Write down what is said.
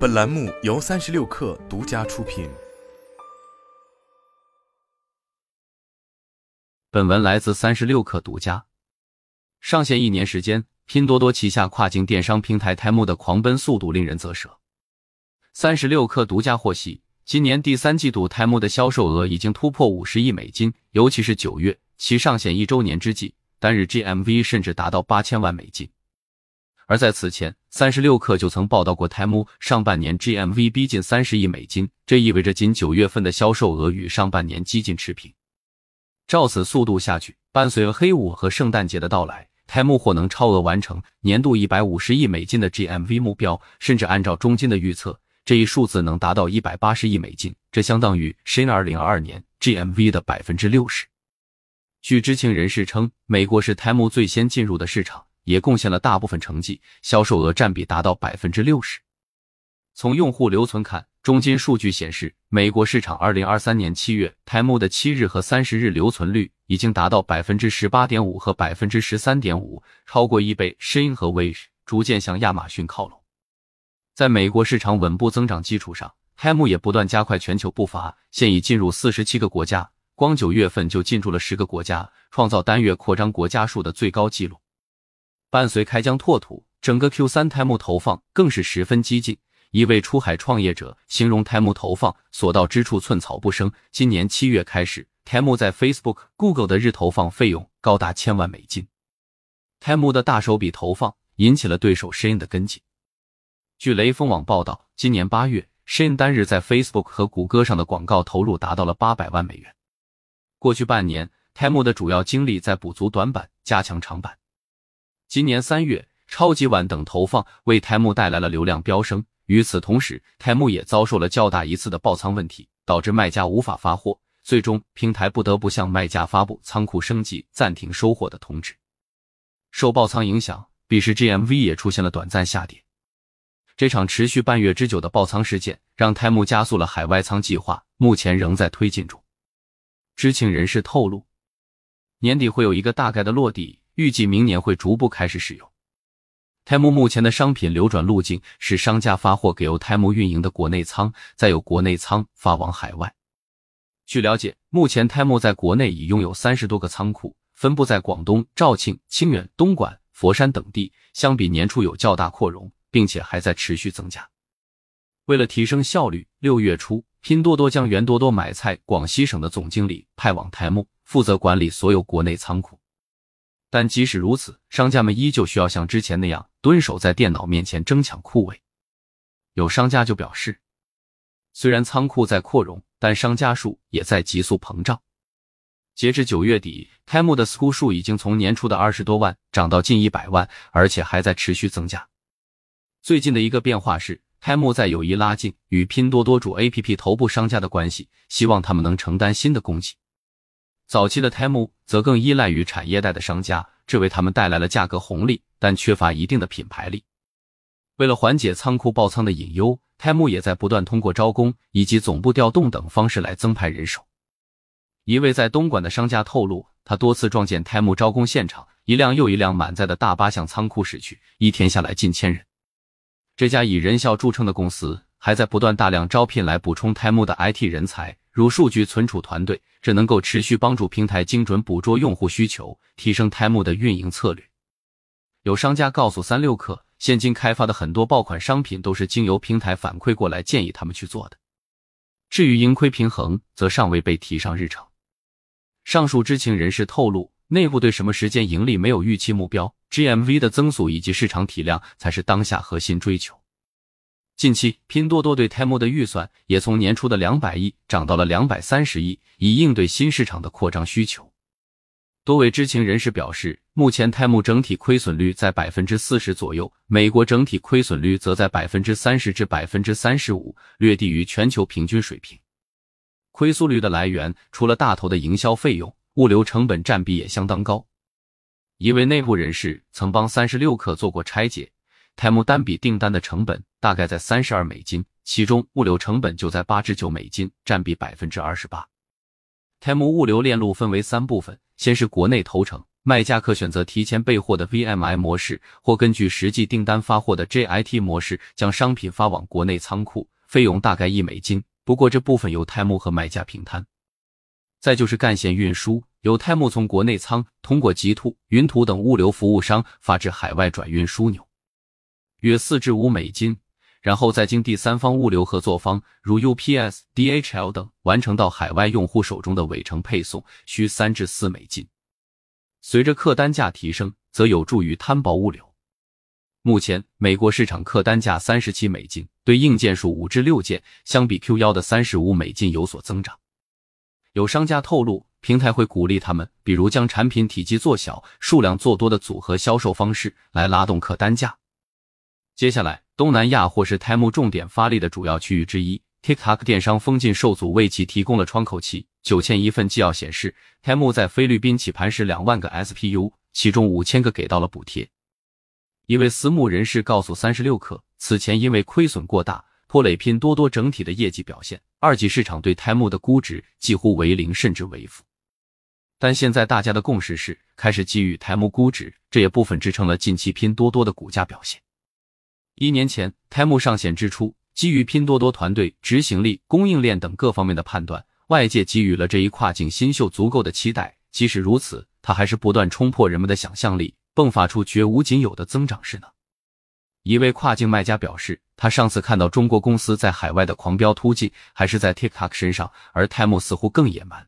本栏目由三十六氪独家出品。本文来自三十六氪独家。上线一年时间，拼多多旗下跨境电商平台 Temu 的狂奔速度令人啧舌。三十六氪独家获悉，今年第三季度 Temu 的销售额已经突破五十亿美金，尤其是九月，其上线一周年之际，单日 GMV 甚至达到八千万美金。而在此前，三十六氪就曾报道过，Temu 上半年 GMV 逼近三十亿美金，这意味着仅九月份的销售额与上半年接近持平。照此速度下去，伴随黑五和圣诞节的到来，Temu 或能超额完成年度一百五十亿美金的 GMV 目标，甚至按照中金的预测，这一数字能达到一百八十亿美金，这相当于 Shin 二零二二年 GMV 的百分之六十。据知情人士称，美国是 Temu 最先进入的市场。也贡献了大部分成绩，销售额占比达到百分之六十。从用户留存看，中金数据显示，美国市场二零二三年七月，Time 的七日和三十日留存率已经达到百分之十八点五和百分之十三点五，超过一倍。Shein 和 Wish 逐渐向亚马逊靠拢。在美国市场稳步增长基础上，Temu 也不断加快全球步伐，现已进入四十七个国家，光九月份就进驻了十个国家，创造单月扩张国家数的最高纪录。伴随开疆拓土，整个 Q 三 Temu 投放更是十分激进。一位出海创业者形容 Temu 投放所到之处寸草不生。今年七月开始，Temu 在 Facebook、Google 的日投放费用高达千万美金。Temu 的大手笔投放引起了对手 Shein 的跟进。据雷锋网报道，今年八月，Shein 单日在 Facebook 和谷歌上的广告投入达到了八百万美元。过去半年，Temu 的主要精力在补足短板，加强长板。今年三月，超级碗等投放为台木带来了流量飙升。与此同时台木也遭受了较大一次的爆仓问题，导致卖家无法发货，最终平台不得不向卖家发布仓库升级、暂停收货的通知。受爆仓影响，彼时 GMV 也出现了短暂下跌。这场持续半月之久的爆仓事件，让台木加速了海外仓计划，目前仍在推进中。知情人士透露，年底会有一个大概的落地。预计明年会逐步开始使用。Temu 目前的商品流转路径是商家发货给由 Temu 运营的国内仓，再由国内仓发往海外。据了解，目前 Temu 在国内已拥有三十多个仓库，分布在广东、肇庆、清远、东莞、佛山等地，相比年初有较大扩容，并且还在持续增加。为了提升效率，六月初，拼多多将袁多多买菜广西省的总经理派往 Temu，负责管理所有国内仓库。但即使如此，商家们依旧需要像之前那样蹲守在电脑面前争抢库位。有商家就表示，虽然仓库在扩容，但商家数也在急速膨胀。截至九月底，Temu 的 SKU 数已经从年初的二十多万涨到近一百万，而且还在持续增加。最近的一个变化是开幕在有意拉近与拼多多主 APP 头部商家的关系，希望他们能承担新的供给。早期的 Temu 则更依赖于产业带的商家，这为他们带来了价格红利，但缺乏一定的品牌力。为了缓解仓库爆仓的隐忧，Temu 也在不断通过招工以及总部调动等方式来增派人手。一位在东莞的商家透露，他多次撞见 Temu 招工现场，一辆又一辆满载的大巴向仓库驶去，一天下来近千人。这家以人效著称的公司还在不断大量招聘来补充 Temu 的 IT 人才。如数据存储团队，这能够持续帮助平台精准捕捉用户需求，提升 Temu 的运营策略。有商家告诉三六氪，现今开发的很多爆款商品都是经由平台反馈过来，建议他们去做的。至于盈亏平衡，则尚未被提上日程。上述知情人士透露，内部对什么时间盈利没有预期目标，GMV 的增速以及市场体量才是当下核心追求。近期，拼多多对 Temu 的预算也从年初的两百亿涨到了两百三十亿，以应对新市场的扩张需求。多位知情人士表示，目前 Temu 整体亏损率在百分之四十左右，美国整体亏损率则在百分之三十至百分之三十五，略低于全球平均水平。亏损率的来源除了大头的营销费用，物流成本占比也相当高。一位内部人士曾帮三十六氪做过拆解。Temu 单笔订单的成本大概在三十二美金，其中物流成本就在八至九美金，占比百分之二十八。Temu 物流链路分为三部分，先是国内投诚，卖家可选择提前备货的 VMI 模式，或根据实际订单发货的 JIT 模式，将商品发往国内仓库，费用大概一美金。不过这部分由泰木和卖家平摊。再就是干线运输，由泰木从国内仓通过极兔、云图等物流服务商发至海外转运枢纽，约四至五美金，然后再经第三方物流合作方如 UPS、DHL 等完成到海外用户手中的尾程配送，需三至四美金。随着客单价提升，则有助于摊薄物流。目前，美国市场客单价三十七美金，对应件数五至六件，相比 Q 幺的三十五美金有所增长。有商家透露，平台会鼓励他们，比如将产品体积做小、数量做多的组合销售方式来拉动客单价。接下来，东南亚或是 Temu 重点发力的主要区域之一。TikTok 电商封禁受阻为其提供了窗口期。九千一份纪要显示，Temu 在菲律宾起盘时两万个 SPU，其中五千个给到了补贴。一位私募人士告诉三十六氪，此前因为亏损过大，拖累拼多多整体的业绩表现，二级市场对 Temu 的估值几乎为零甚至为负。但现在大家的共识是，开始给予 Temu 估值，这也部分支撑了近期拼多多的股价表现。一年前，Temu 上线之初。基于拼多多团队执行力、供应链等各方面的判断，外界给予了这一跨境新秀足够的期待。即使如此，它还是不断冲破人们的想象力，迸发出绝无仅有的增长势能。一位跨境卖家表示，他上次看到中国公司在海外的狂飙突进，还是在 TikTok 身上，而 Temu 似乎更野蛮。